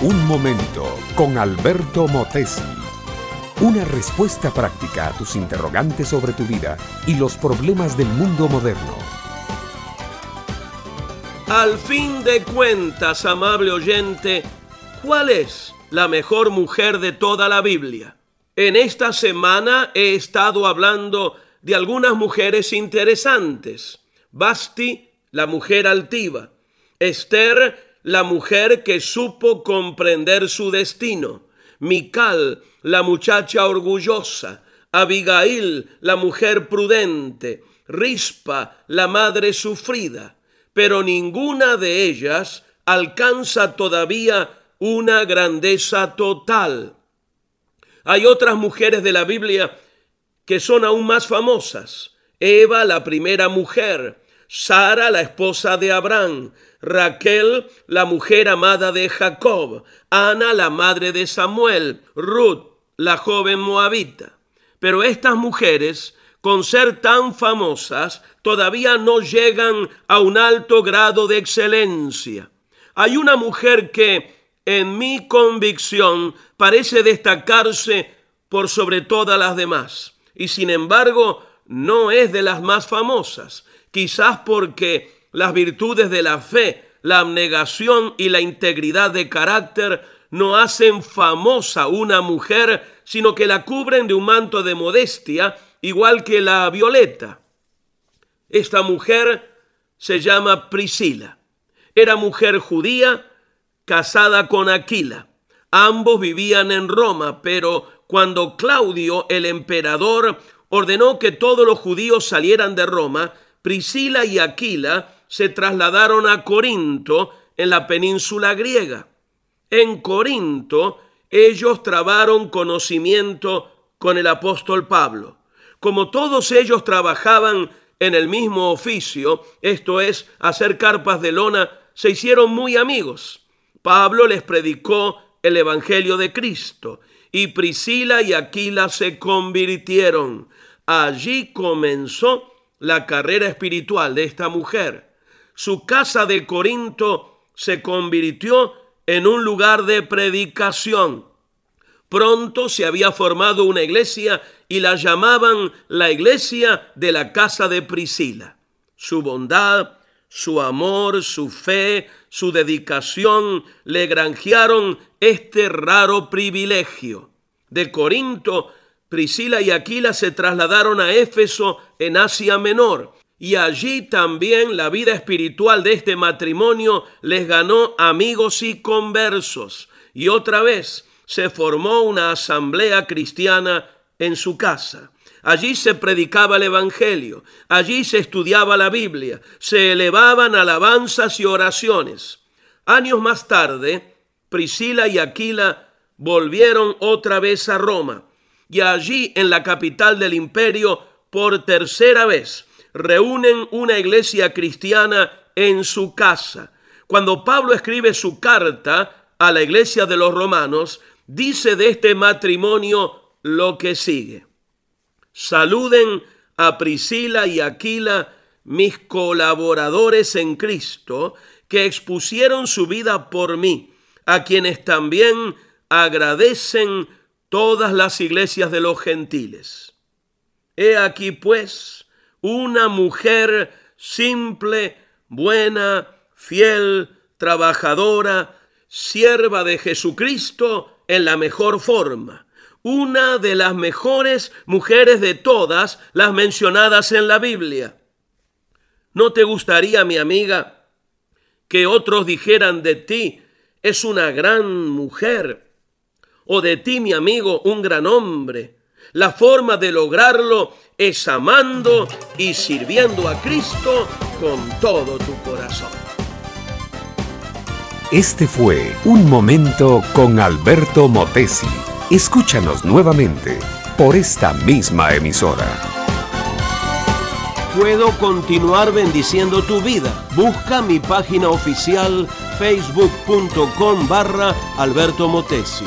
Un momento con Alberto Motesi. Una respuesta práctica a tus interrogantes sobre tu vida y los problemas del mundo moderno. Al fin de cuentas, amable oyente, ¿cuál es la mejor mujer de toda la Biblia? En esta semana he estado hablando de algunas mujeres interesantes. Basti, la mujer altiva. Esther, la mujer que supo comprender su destino. Mical, la muchacha orgullosa. Abigail, la mujer prudente. Rispa, la madre sufrida. Pero ninguna de ellas alcanza todavía una grandeza total. Hay otras mujeres de la Biblia que son aún más famosas. Eva, la primera mujer, Sara, la esposa de Abraham, Raquel, la mujer amada de Jacob, Ana, la madre de Samuel, Ruth, la joven moabita. Pero estas mujeres, con ser tan famosas, todavía no llegan a un alto grado de excelencia. Hay una mujer que, en mi convicción, parece destacarse por sobre todas las demás, y sin embargo no es de las más famosas quizás porque las virtudes de la fe, la abnegación y la integridad de carácter no hacen famosa una mujer, sino que la cubren de un manto de modestia, igual que la violeta. Esta mujer se llama Priscila. Era mujer judía casada con Aquila. Ambos vivían en Roma, pero cuando Claudio, el emperador, ordenó que todos los judíos salieran de Roma, Priscila y Aquila se trasladaron a Corinto en la península griega. En Corinto ellos trabaron conocimiento con el apóstol Pablo. Como todos ellos trabajaban en el mismo oficio, esto es, hacer carpas de lona, se hicieron muy amigos. Pablo les predicó el Evangelio de Cristo y Priscila y Aquila se convirtieron. Allí comenzó la carrera espiritual de esta mujer. Su casa de Corinto se convirtió en un lugar de predicación. Pronto se había formado una iglesia y la llamaban la iglesia de la casa de Priscila. Su bondad, su amor, su fe, su dedicación le granjearon este raro privilegio. De Corinto Priscila y Aquila se trasladaron a Éfeso en Asia Menor y allí también la vida espiritual de este matrimonio les ganó amigos y conversos. Y otra vez se formó una asamblea cristiana en su casa. Allí se predicaba el Evangelio, allí se estudiaba la Biblia, se elevaban alabanzas y oraciones. Años más tarde, Priscila y Aquila volvieron otra vez a Roma y allí en la capital del imperio, por tercera vez, reúnen una iglesia cristiana en su casa. Cuando Pablo escribe su carta a la iglesia de los romanos, dice de este matrimonio lo que sigue. Saluden a Priscila y Aquila, mis colaboradores en Cristo, que expusieron su vida por mí, a quienes también agradecen todas las iglesias de los gentiles. He aquí pues una mujer simple, buena, fiel, trabajadora, sierva de Jesucristo en la mejor forma, una de las mejores mujeres de todas las mencionadas en la Biblia. ¿No te gustaría, mi amiga, que otros dijeran de ti, es una gran mujer? O de ti, mi amigo, un gran hombre. La forma de lograrlo es amando y sirviendo a Cristo con todo tu corazón. Este fue Un Momento con Alberto Motesi. Escúchanos nuevamente por esta misma emisora. Puedo continuar bendiciendo tu vida. Busca mi página oficial facebook.com barra Alberto Motesi.